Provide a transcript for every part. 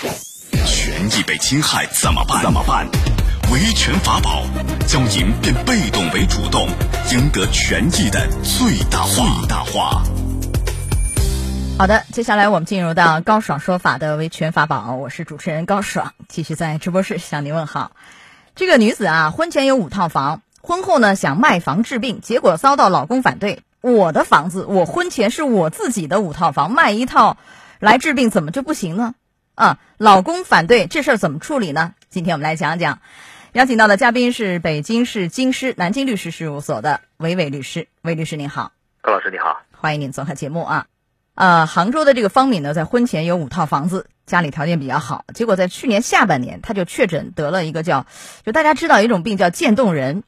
权益被侵害怎么办？怎么办？维权法宝，将您变被动为主动，赢得权益的最大化。最大化。好的，接下来我们进入到高爽说法的维权法宝，我是主持人高爽，继续在直播室向您问好。这个女子啊，婚前有五套房，婚后呢想卖房治病，结果遭到老公反对。我的房子，我婚前是我自己的五套房，卖一套来治病，怎么就不行呢？啊，老公反对这事儿怎么处理呢？今天我们来讲讲。邀请到的嘉宾是北京市京师南京律师事务所的韦伟律师，韦律师您好，高老师你好，欢迎您做客节目啊。呃，杭州的这个方敏呢，在婚前有五套房子，家里条件比较好，结果在去年下半年，她就确诊得了一个叫，就大家知道一种病叫渐冻人，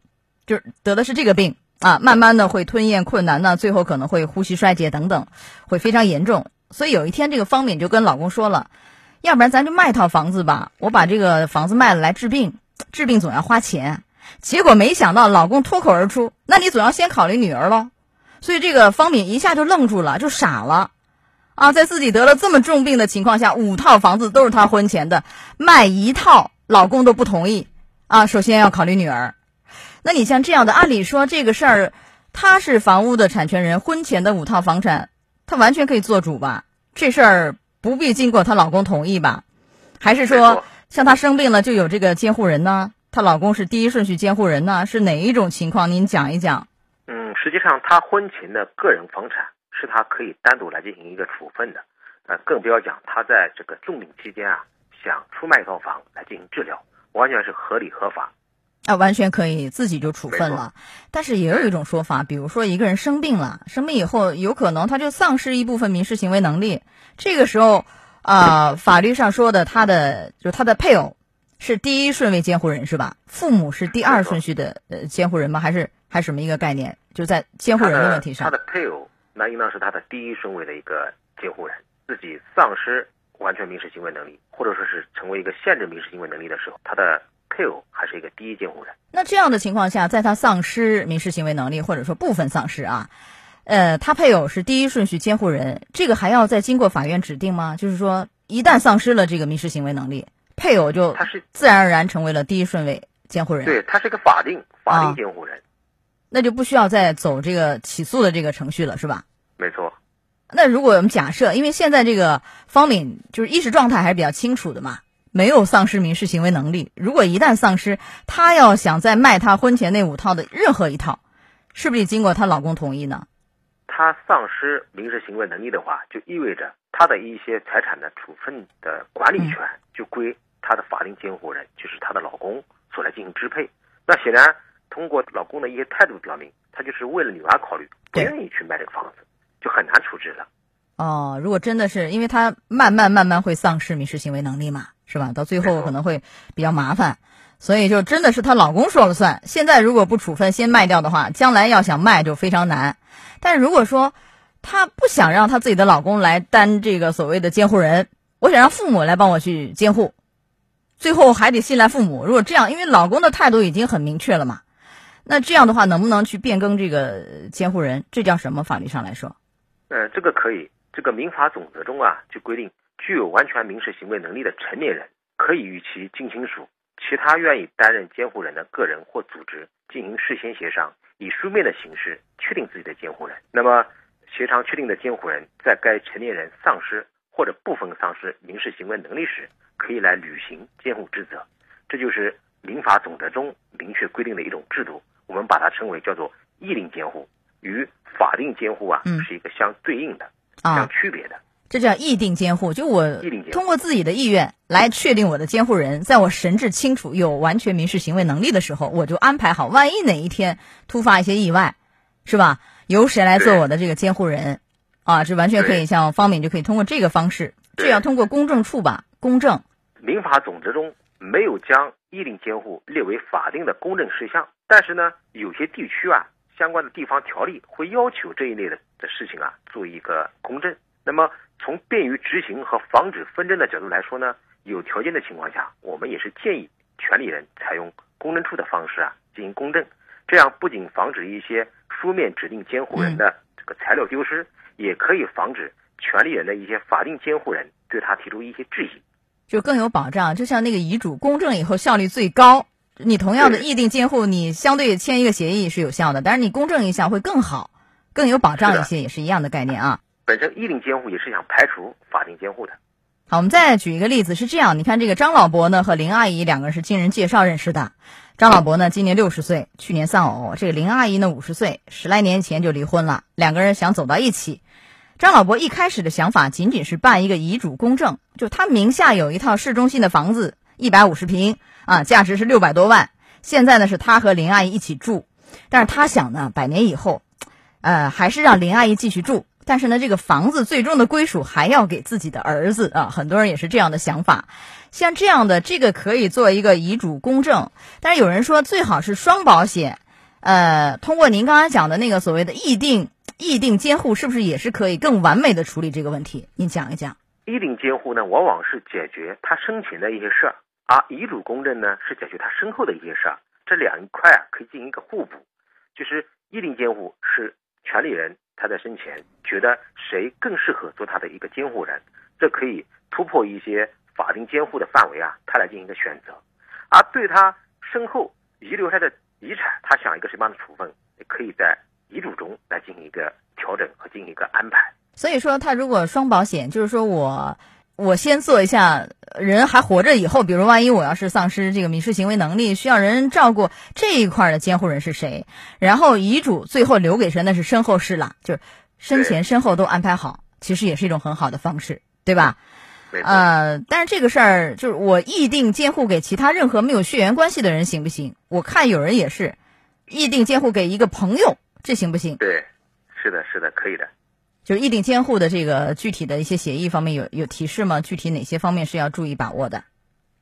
就是得的是这个病啊，慢慢的会吞咽困难呢，最后可能会呼吸衰竭等等，会非常严重。所以有一天，这个方敏就跟老公说了，要不然咱就卖套房子吧，我把这个房子卖了来治病。治病总要花钱，结果没想到老公脱口而出：“那你总要先考虑女儿喽。”所以这个方敏一下就愣住了，就傻了，啊，在自己得了这么重病的情况下，五套房子都是他婚前的，卖一套老公都不同意，啊，首先要考虑女儿。那你像这样的，按理说这个事儿，他是房屋的产权人，婚前的五套房产，他完全可以做主吧？这事儿不必经过她老公同意吧？还是说？像她生病了，就有这个监护人呢？她老公是第一顺序监护人呢？是哪一种情况？您讲一讲。嗯，实际上她婚前的个人房产是她可以单独来进行一个处分的，呃，更不要讲她在这个重病期间啊，想出卖一套房来进行治疗，完全是合理合法。啊，完全可以自己就处分了。但是也有一种说法，比如说一个人生病了，生病以后有可能他就丧失一部分民事行为能力，这个时候。啊，法律上说的，他的就是他的配偶是第一顺位监护人是吧？父母是第二顺序的呃监护人吗？还是还是什么一个概念？就在监护人的问题上，他的配偶那应当是他的第一顺位的一个监护人。自己丧失完全民事行为能力，或者说是成为一个限制民事行为能力的时候，他的配偶还是一个第一监护人。那这样的情况下，在他丧失民事行为能力，或者说部分丧失啊？呃，他配偶是第一顺序监护人，这个还要再经过法院指定吗？就是说，一旦丧失了这个民事行为能力，配偶就他是自然而然成为了第一顺位监护人。对他是个法定法定监护人，那就不需要再走这个起诉的这个程序了，是吧？没错。那如果我们假设，因为现在这个方敏就是意识状态还是比较清楚的嘛，没有丧失民事行为能力。如果一旦丧失，她要想再卖她婚前那五套的任何一套，是不是得经过她老公同意呢？她丧失民事行为能力的话，就意味着她的一些财产的处分的管理权就归她的法定监护人，就是她的老公所来进行支配。那显然，通过老公的一些态度表明，他就是为了女儿考虑，不愿意去卖这个房子，就很难处置了。哦，如果真的是因为他慢慢慢慢会丧失民事行为能力嘛，是吧？到最后可能会比较麻烦，所以就真的是她老公说了算。现在如果不处分，先卖掉的话，将来要想卖就非常难。但如果说她不想让她自己的老公来担这个所谓的监护人，我想让父母来帮我去监护，最后还得信赖父母。如果这样，因为老公的态度已经很明确了嘛，那这样的话能不能去变更这个监护人？这叫什么？法律上来说？呃，这个可以。这个民法总则中啊，就规定，具有完全民事行为能力的成年人，可以与其近亲属、其他愿意担任监护人的个人或组织进行事先协商。以书面的形式确定自己的监护人，那么协商确定的监护人在该成年人丧失或者部分丧失民事行为能力时，可以来履行监护职责。这就是民法总则中明确规定的一种制度，我们把它称为叫做意定监护，与法定监护啊是一个相对应的、相区别的。这叫意定监护，就我通过自己的意愿来确定我的监护人，在我神志清楚、有完全民事行为能力的时候，我就安排好，万一哪一天突发一些意外，是吧？由谁来做我的这个监护人？啊，这完全可以像方敏就可以通过这个方式，这要通过公证处吧？公证。民法总则中没有将意定监护列为法定的公证事项，但是呢，有些地区啊，相关的地方条例会要求这一类的的事情啊，做一个公证。那么。从便于执行和防止纷争的角度来说呢，有条件的情况下，我们也是建议权利人采用公证处的方式啊进行公证，这样不仅防止一些书面指定监护人的这个材料丢失，也可以防止权利人的一些法定监护人对他提出一些质疑。就更有保障。就像那个遗嘱公证以后效率最高，你同样的对议定监护，你相对签一个协议是有效的，但是你公证一下会更好，更有保障一些，也是一样的概念啊。本身议定监护也是想排除法定监护的。好，我们再举一个例子，是这样，你看这个张老伯呢和林阿姨两个人是经人介绍认识的。张老伯呢今年六十岁，去年丧偶；这个林阿姨呢五十岁，十来年前就离婚了。两个人想走到一起。张老伯一开始的想法仅仅是办一个遗嘱公证，就他名下有一套市中心的房子，一百五十平啊，价值是六百多万。现在呢是他和林阿姨一起住，但是他想呢，百年以后，呃，还是让林阿姨继续住。但是呢，这个房子最终的归属还要给自己的儿子啊，很多人也是这样的想法。像这样的，这个可以做一个遗嘱公证，但是有人说最好是双保险。呃，通过您刚才讲的那个所谓的议定议定监护，是不是也是可以更完美的处理这个问题？您讲一讲。议定监护呢，往往是解决他生前的一些事儿，而遗嘱公证呢是解决他身后的一些事儿。这两一块啊可以进行一个互补，就是议定监护是权利人他在生前觉得谁更适合做他的一个监护人，这可以突破一些法定监护的范围啊，他来进行一个选择。而对他身后遗留下的遗产，他想一个什么样的处分，也可以在遗嘱中来进行一个调整和进行一个安排。所以说，他如果双保险，就是说我我先做一下，人还活着以后，比如万一我要是丧失这个民事行为能力，需要人照顾这一块的监护人是谁，然后遗嘱最后留给谁，那是身后事了，就是生前身后都安排好，其实也是一种很好的方式，对吧？没错。呃，但是这个事儿就是我议定监护给其他任何没有血缘关系的人行不行？我看有人也是议定监护给一个朋友，这行不行？对，是的，是的，可以的。就是议定监护的这个具体的一些协议方面有有提示吗？具体哪些方面是要注意把握的？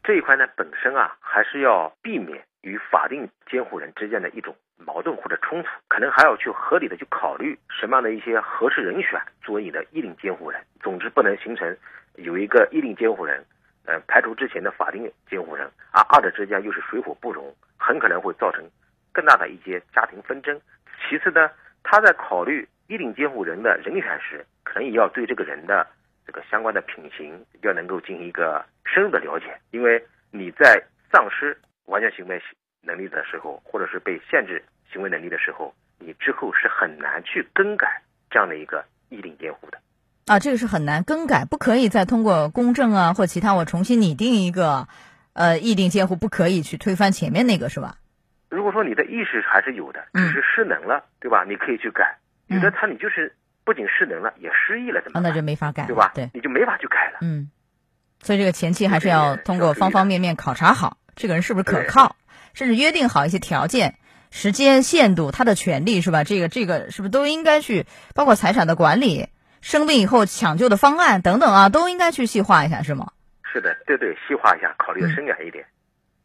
这一块呢，本身啊，还是要避免与法定监护人之间的一种矛盾或者冲突，可能还要去合理的去考虑什么样的一些合适人选作为你的议定监护人。总之，不能形成有一个议定监护人，呃，排除之前的法定监护人，而二者之间又是水火不容，很可能会造成更大的一些家庭纷争。其次呢，他在考虑议定监护人的人选时，可能也要对这个人的这个相关的品行要能够进行一个深入的了解，因为你在丧失完全行为能力的时候，或者是被限制行为能力的时候，你之后是很难去更改这样的一个议定监护的。啊，这个是很难更改，不可以再通过公证啊或其他我重新拟定一个呃议定监护，不可以去推翻前面那个是吧？如果说你的意识还是有的，嗯只是失能了，对吧？你可以去改。有的他你就是不仅失能了，也失忆了，怎啊，么办？那就没法改，对吧？对，你就没法去改了。嗯，所以这个前期还是要通过方方面面考察好这个人是不是可靠，甚至约定好一些条件、时间限度、他的权利是吧？这个这个是不是都应该去，包括财产的管理、生病以后抢救的方案等等啊，都应该去细化一下是吗？是的，对对，细化一下，考虑的深远一点。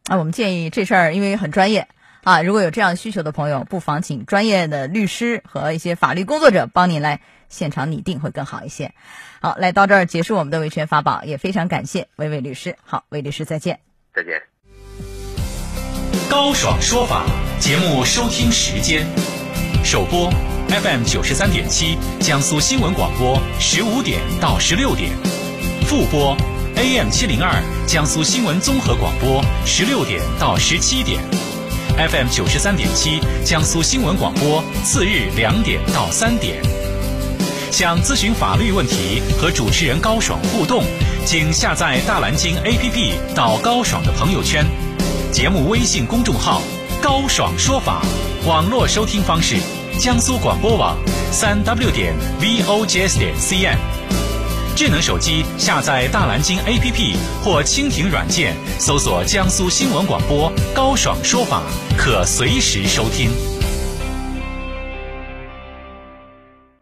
啊，我们建议这事儿因为很专业啊，如果有这样需求的朋友，不妨请专业的律师和一些法律工作者帮你来现场拟定，会更好一些。好，来到这儿结束我们的维权法宝，也非常感谢魏魏律师。好，魏律师再见。再见。高爽说法节目收听时间：首播 FM 九十三点七，江苏新闻广播十五点到十六点；复播 AM 七零二，江苏新闻综合广播十六点到十七点；FM 九十三点七，江苏新闻广播次日两点到三点。想咨询法律问题和主持人高爽互动，请下载大蓝鲸 APP 到高爽的朋友圈。节目微信公众号“高爽说法”，网络收听方式：江苏广播网三 w 点 vogs 点 cn。智能手机下载大蓝鲸 APP 或蜻蜓软件，搜索江苏新闻广播“高爽说法”，可随时收听。